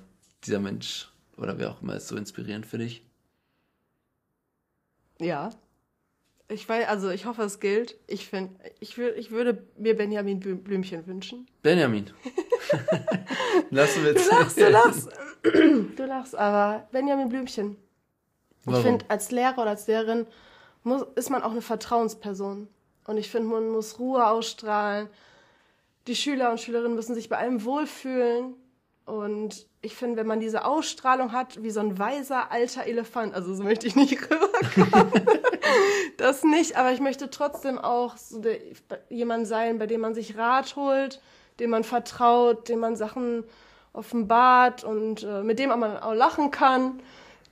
dieser Mensch oder wer auch immer ist so inspirierend für dich? Ja. Ich weiß, also ich hoffe, es gilt. Ich finde, ich, wür, ich würde mir Benjamin Blü- Blümchen wünschen. Benjamin. Lassen wir Du jetzt. lachst, du lachst. Du lachst, aber Benjamin Blümchen. Ich Warum? finde, als Lehrer oder als Lehrerin muss, ist man auch eine Vertrauensperson. Und ich finde, man muss Ruhe ausstrahlen. Die Schüler und Schülerinnen müssen sich bei allem wohlfühlen. Und ich finde, wenn man diese Ausstrahlung hat, wie so ein weiser alter Elefant, also so möchte ich nicht rüberkommen. Das nicht, aber ich möchte trotzdem auch so der, jemand sein, bei dem man sich Rat holt, dem man vertraut, dem man Sachen offenbart und äh, mit dem man auch lachen kann,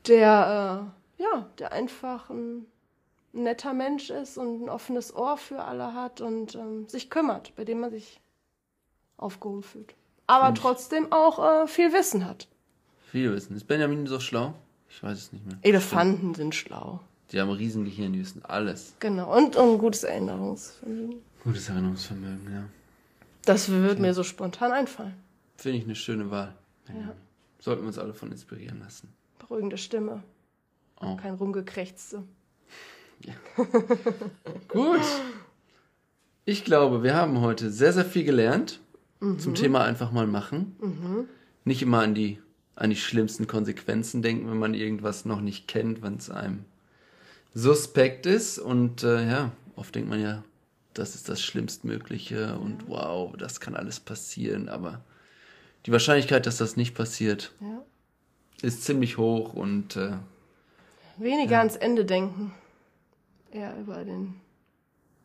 der, äh, ja, der einfach ein netter Mensch ist und ein offenes Ohr für alle hat und ähm, sich kümmert, bei dem man sich aufgehoben fühlt. Aber trotzdem auch äh, viel Wissen hat. Viel Wissen. Ist Benjamin so schlau? Ich weiß es nicht mehr. Elefanten sind schlau. Die haben ein Riesengehirn, die wissen alles. Genau. Und, ein gutes Erinnerungsvermögen. Gutes Erinnerungsvermögen, ja. Das wird mir so spontan einfallen. Finde ich eine schöne Wahl. Benjamin. Sollten wir uns alle von inspirieren lassen. Beruhigende Stimme. Oh. Kein Rumgekrächzte. Gut. Ich glaube, wir haben heute sehr, sehr viel gelernt zum Thema einfach mal machen. Nicht immer an die, an die schlimmsten Konsequenzen denken, wenn man irgendwas noch nicht kennt, wenn es einem suspekt ist. Und äh, ja, oft denkt man ja, das ist das Schlimmstmögliche und wow, das kann alles passieren. Aber die Wahrscheinlichkeit, dass das nicht passiert, Ja. ist ziemlich hoch und äh, Weniger ans Ende denken. Eher über den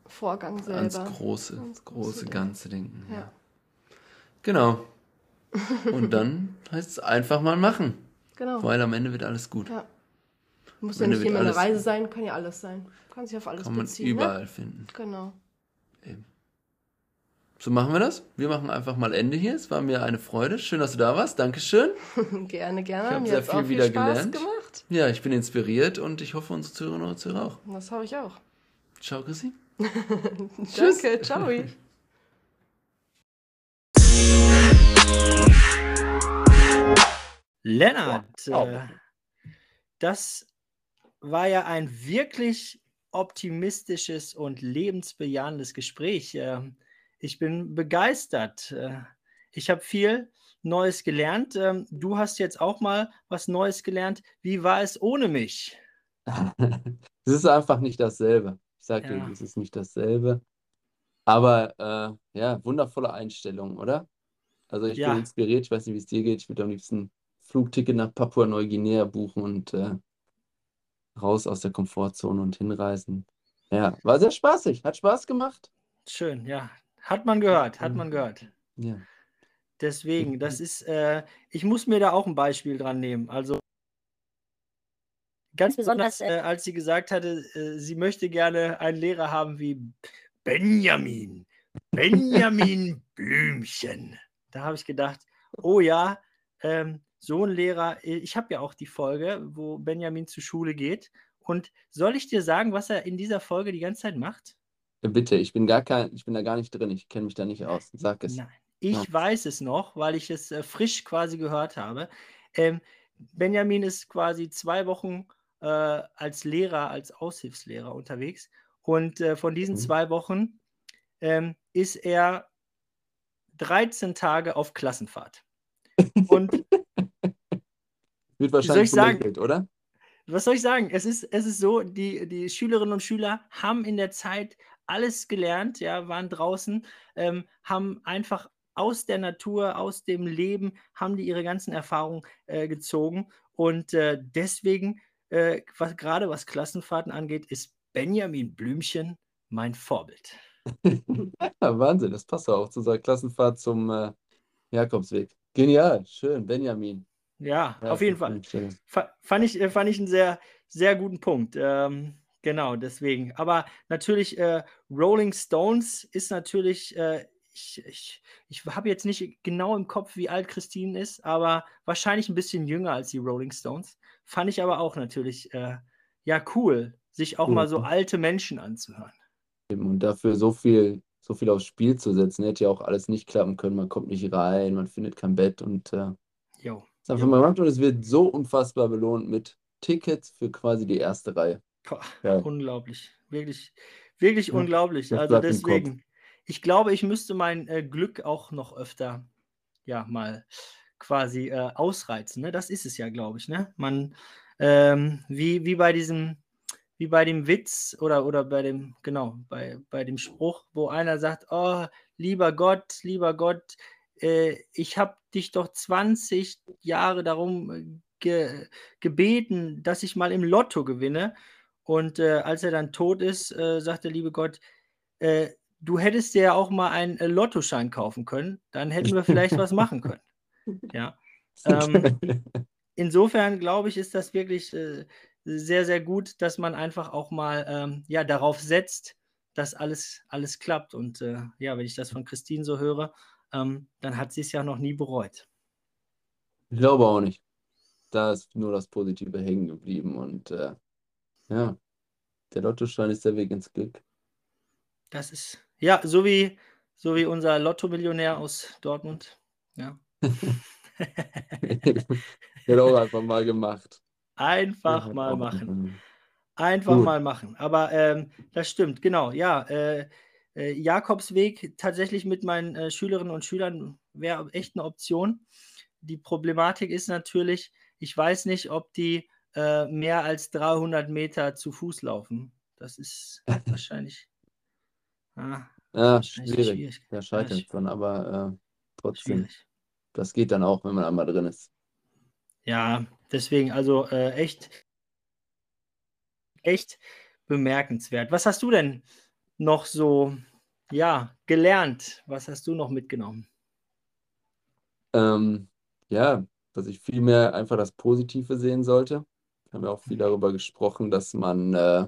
Vorgang selber. ans große, Ans große. Ganze denken. Ja. Ja. Genau. Und dann heißt es einfach mal machen, Genau. weil am Ende wird alles gut. Ja. Muss ja nicht immer eine Reise sein, kann ja alles sein. Kann sich auf alles Kann man beziehen. überall Ne? finden. Genau. Eben. So machen wir das. Wir machen einfach mal Ende hier. Es war mir eine Freude. Schön, dass du da warst. Dankeschön. gerne, gerne. Ich hab Mir sehr viel auch viel wieder Spaß gelernt. gemacht. Ja, ich bin inspiriert und ich hoffe, unsere Zuhörerinnen und Zuhörer auch. Das habe ich auch. Ciao, Chrissy. Danke, ciao. Lennart, äh, das war ja ein wirklich optimistisches und lebensbejahendes Gespräch. Ähm, Ich bin begeistert. Äh, Ich habe viel Neues gelernt. Ähm, Du hast jetzt auch mal was Neues gelernt. Wie war es ohne mich? Es ist einfach nicht dasselbe. Ich sage Ja. dir, es ist nicht dasselbe. Aber äh, ja, wundervolle Einstellung, oder? Also ich Ja. bin inspiriert. Ich weiß nicht, wie es dir geht. Ich würde am liebsten Flugticket nach Papua-Neuguinea buchen und äh, raus aus der Komfortzone und hinreisen. Ja, war sehr spaßig. Hat Spaß gemacht. Schön, ja. Hat man gehört, hat man gehört. Ja. Deswegen, das ist, äh, ich muss mir da auch ein Beispiel dran nehmen. Also ganz besonders, äh, als sie gesagt hatte, äh, sie möchte gerne einen Lehrer haben wie Benjamin. Benjamin Blümchen. Da habe ich gedacht, oh ja, ähm, so ein Lehrer, äh, ich habe ja auch die Folge, wo Benjamin zur Schule geht. Und soll ich dir sagen, was er in dieser Folge die ganze Zeit macht? Bitte, ich bin gar kein, ich bin da gar nicht drin, ich kenne mich da nicht aus. Sag es. Nein, ich Ja. weiß es noch, weil ich es äh, frisch quasi gehört habe. Ähm, Benjamin ist quasi zwei Wochen äh, als Lehrer, als Aushilfslehrer unterwegs. Und äh, von diesen Mhm. zwei Wochen ähm, ist er 13 Tage auf Klassenfahrt. Und Wird wahrscheinlich belächelt, oder? was soll ich sagen? Es ist, es ist so, die, die Schülerinnen und Schüler haben in der Zeit alles gelernt, ja, waren draußen, ähm, haben einfach aus der Natur, aus dem Leben, haben die ihre ganzen Erfahrungen äh, gezogen. Und äh, deswegen, äh, was, gerade was Klassenfahrten angeht, ist Benjamin Blümchen mein Vorbild. Ja, Wahnsinn, das passt auch zu unserer Klassenfahrt zum äh, Jakobsweg. Genial, schön, Benjamin. Ja, Ja, auf jeden Fall. Fand ich, äh, fand ich einen sehr, sehr guten Punkt. Ähm, genau, deswegen. Aber natürlich, äh, Rolling Stones ist natürlich, äh, ich, ich, ich habe jetzt nicht genau im Kopf, wie alt Christine ist, aber wahrscheinlich ein bisschen jünger als die Rolling Stones. Fand ich aber auch natürlich, äh, ja, cool, sich auch mal so alte Menschen anzuhören. Und dafür so viel, so viel aufs Spiel zu setzen, hätte ja auch alles nicht klappen können. Man kommt nicht rein, man findet kein Bett und Jo. ist einfach mal gemacht und es wird so unfassbar belohnt mit Tickets für quasi die erste Reihe. Boah, Ja. unglaublich. Wirklich, wirklich Ja, unglaublich. das Also deswegen, ich glaube, ich müsste mein äh, Glück auch noch öfter, ja, mal quasi äh, ausreizen. Ne? Das ist es ja, glaube ich. Ne? Man, ähm, wie, wie bei diesem, wie bei dem Witz oder, oder bei dem, genau, bei, bei dem Spruch, wo einer sagt, oh, lieber Gott, lieber Gott, äh, ich habe dich doch 20 Jahre darum äh, ge gebeten, dass ich mal im Lotto gewinne. Und äh, als er dann tot ist, äh, sagt der liebe Gott, äh, du hättest dir ja auch mal einen äh, Lottoschein kaufen können, dann hätten wir vielleicht was machen können. Ja. Ähm, insofern glaube ich, ist das wirklich sehr, sehr gut, dass man einfach auch mal ähm, ja, darauf setzt, dass alles, alles klappt. Und äh, ja, wenn ich das von Christine so höre, ähm, dann hat sie es ja noch nie bereut. Ich glaube auch nicht. Da ist nur das Positive hängen geblieben und äh, ja, der Lottoschein ist der Weg ins Glück. Das ist, ja, so wie, so wie unser Lotto-Millionär aus Dortmund. Ja. Auch einfach mal gemacht. Einfach mal machen. einfach- Einfach Gut. mal machen. Aber ähm, das stimmt, genau. Ja, äh, äh, Jakobsweg tatsächlich mit meinen äh, Schülerinnen und Schülern wäre echt eine Option. Die Problematik ist natürlich, ich weiß nicht, ob die äh, mehr als 300 Meter zu Fuß laufen. Das ist wahrscheinlich. Ah, Ja, schwierig. schwierig. Ja, scheitert sch- es dann, aber äh, trotzdem, schwierig. das geht dann auch, wenn man einmal drin ist. Ja, deswegen, also äh, echt, echt bemerkenswert. Was hast du denn noch so, ja, gelernt? Was hast du noch mitgenommen? Ähm, ja, dass ich viel mehr einfach das Positive sehen sollte. Wir haben ja auch viel darüber gesprochen, dass man, äh,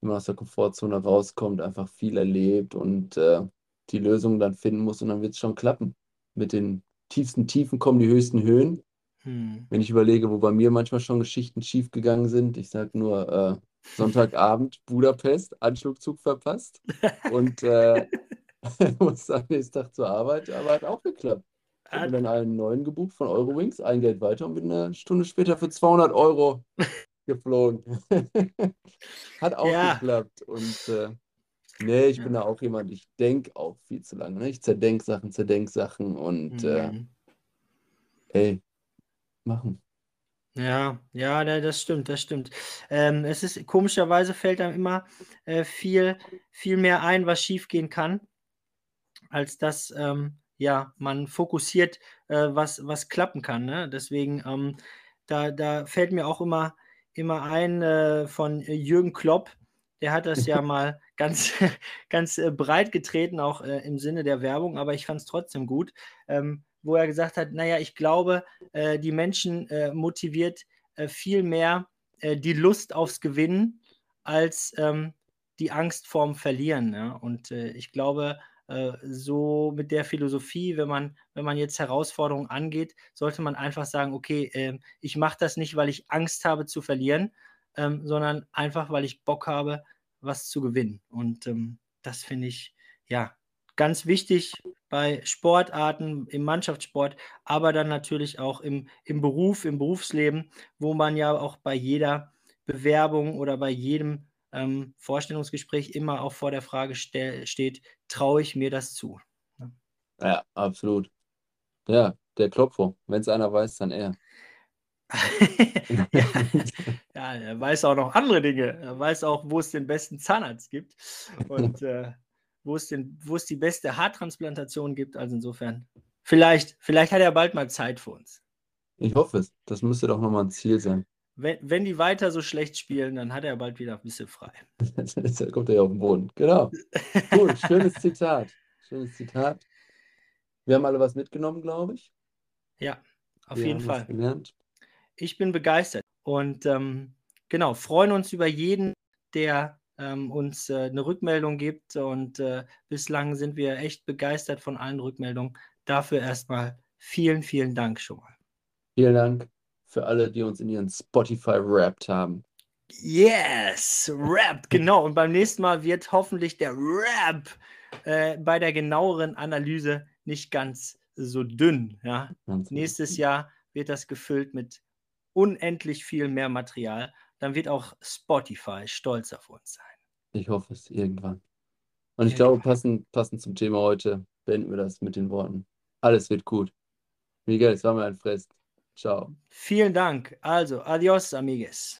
wenn man aus der Komfortzone rauskommt, einfach viel erlebt und äh, die Lösung dann finden muss und dann wird es schon klappen. Mit den tiefsten Tiefen kommen die höchsten Höhen. Hm. Wenn ich überlege, wo bei mir manchmal schon Geschichten schiefgegangen sind, ich sage nur äh, Sonntagabend Budapest, Anschlugzug verpasst und äh, muss am nächsten Tag zur Arbeit, aber hat auch geklappt. Ich habe dann einen neuen gebucht von Eurowings, ein Geld weiter und bin eine Stunde später für 200 Euro geflogen. Hat auch Ja. geklappt. Und äh, nee, ich bin Ja. da auch jemand, ich denke auch viel zu lange. Ne? Ich zerdenk Sachen, zerdenk Sachen und äh, Hm. ey, machen. Ja, ja, da- das stimmt, das stimmt. Ähm, es ist komischerweise fällt einem immer äh, viel, viel mehr ein, was schiefgehen kann, als dass ähm, ja, man fokussiert, äh, was, was klappen kann. Ne? Deswegen, ähm, da, da fällt mir auch immer, immer ein äh, von Jürgen Klopp, der hat das ja mal ganz, ganz äh, breit getreten, auch äh, im Sinne der Werbung, aber ich fand es trotzdem gut. Ähm, wo er gesagt hat, naja, ich glaube, äh, die Menschen äh, motiviert äh, viel mehr äh, die Lust aufs Gewinnen als ähm, die Angst vorm Verlieren. Ja? Und äh, ich glaube, äh, so mit der Philosophie, wenn man, wenn man jetzt Herausforderungen angeht, sollte man einfach sagen, okay, äh, ich mache das nicht, weil ich Angst habe zu verlieren, ähm, sondern einfach, weil ich Bock habe, was zu gewinnen. Und ähm, das finde ich, ja, ganz wichtig bei Sportarten, im Mannschaftssport, aber dann natürlich auch im, im Beruf, im Berufsleben, wo man ja auch bei jeder Bewerbung oder bei jedem ähm, Vorstellungsgespräch immer auch vor der Frage steht, traue ich mir das zu? Ja, absolut. Ja, der Klopfer. Wenn es einer weiß, dann er. ja, er weiß auch noch andere Dinge. Er weiß auch, wo es den besten Zahnarzt gibt und äh, wo, es den, wo es die beste Haartransplantation gibt. Also insofern, vielleicht, vielleicht hat er bald mal Zeit für uns. Ich hoffe es. Das müsste doch nochmal ein Ziel sein wenn, wenn die weiter so schlecht spielen, dann hat er bald wieder ein bisschen frei. Dann kommt er ja auf den Boden. Genau. Cool, schönes Zitat. Schönes Zitat. Wir haben alle was mitgenommen, glaube ich. Ja, auf Wir jeden Fall. Ich bin begeistert und ähm, genau, freuen uns über jeden, der ähm, uns äh, eine Rückmeldung gibt. Und äh, bislang sind wir echt begeistert von allen Rückmeldungen. Dafür erstmal vielen, vielen Dank schon mal. Vielen Dank für alle, die uns in ihren Spotify rappt haben. Yes, Rap, genau. Und beim nächsten Mal wird hoffentlich der Rap äh, bei der genaueren Analyse nicht ganz so dünn. Ja? Ganz Nächstes Jahr wird das gefüllt mit unendlich viel mehr Material. Dann wird auch Spotify stolz auf uns sein. Ich hoffe es irgendwann. Und ich glaube, passend, passend zum Thema heute beenden wir das mit den Worten. Alles wird gut. Miguel, es war mir ein Fest. Ciao. Vielen Dank. Also, adios, amigues.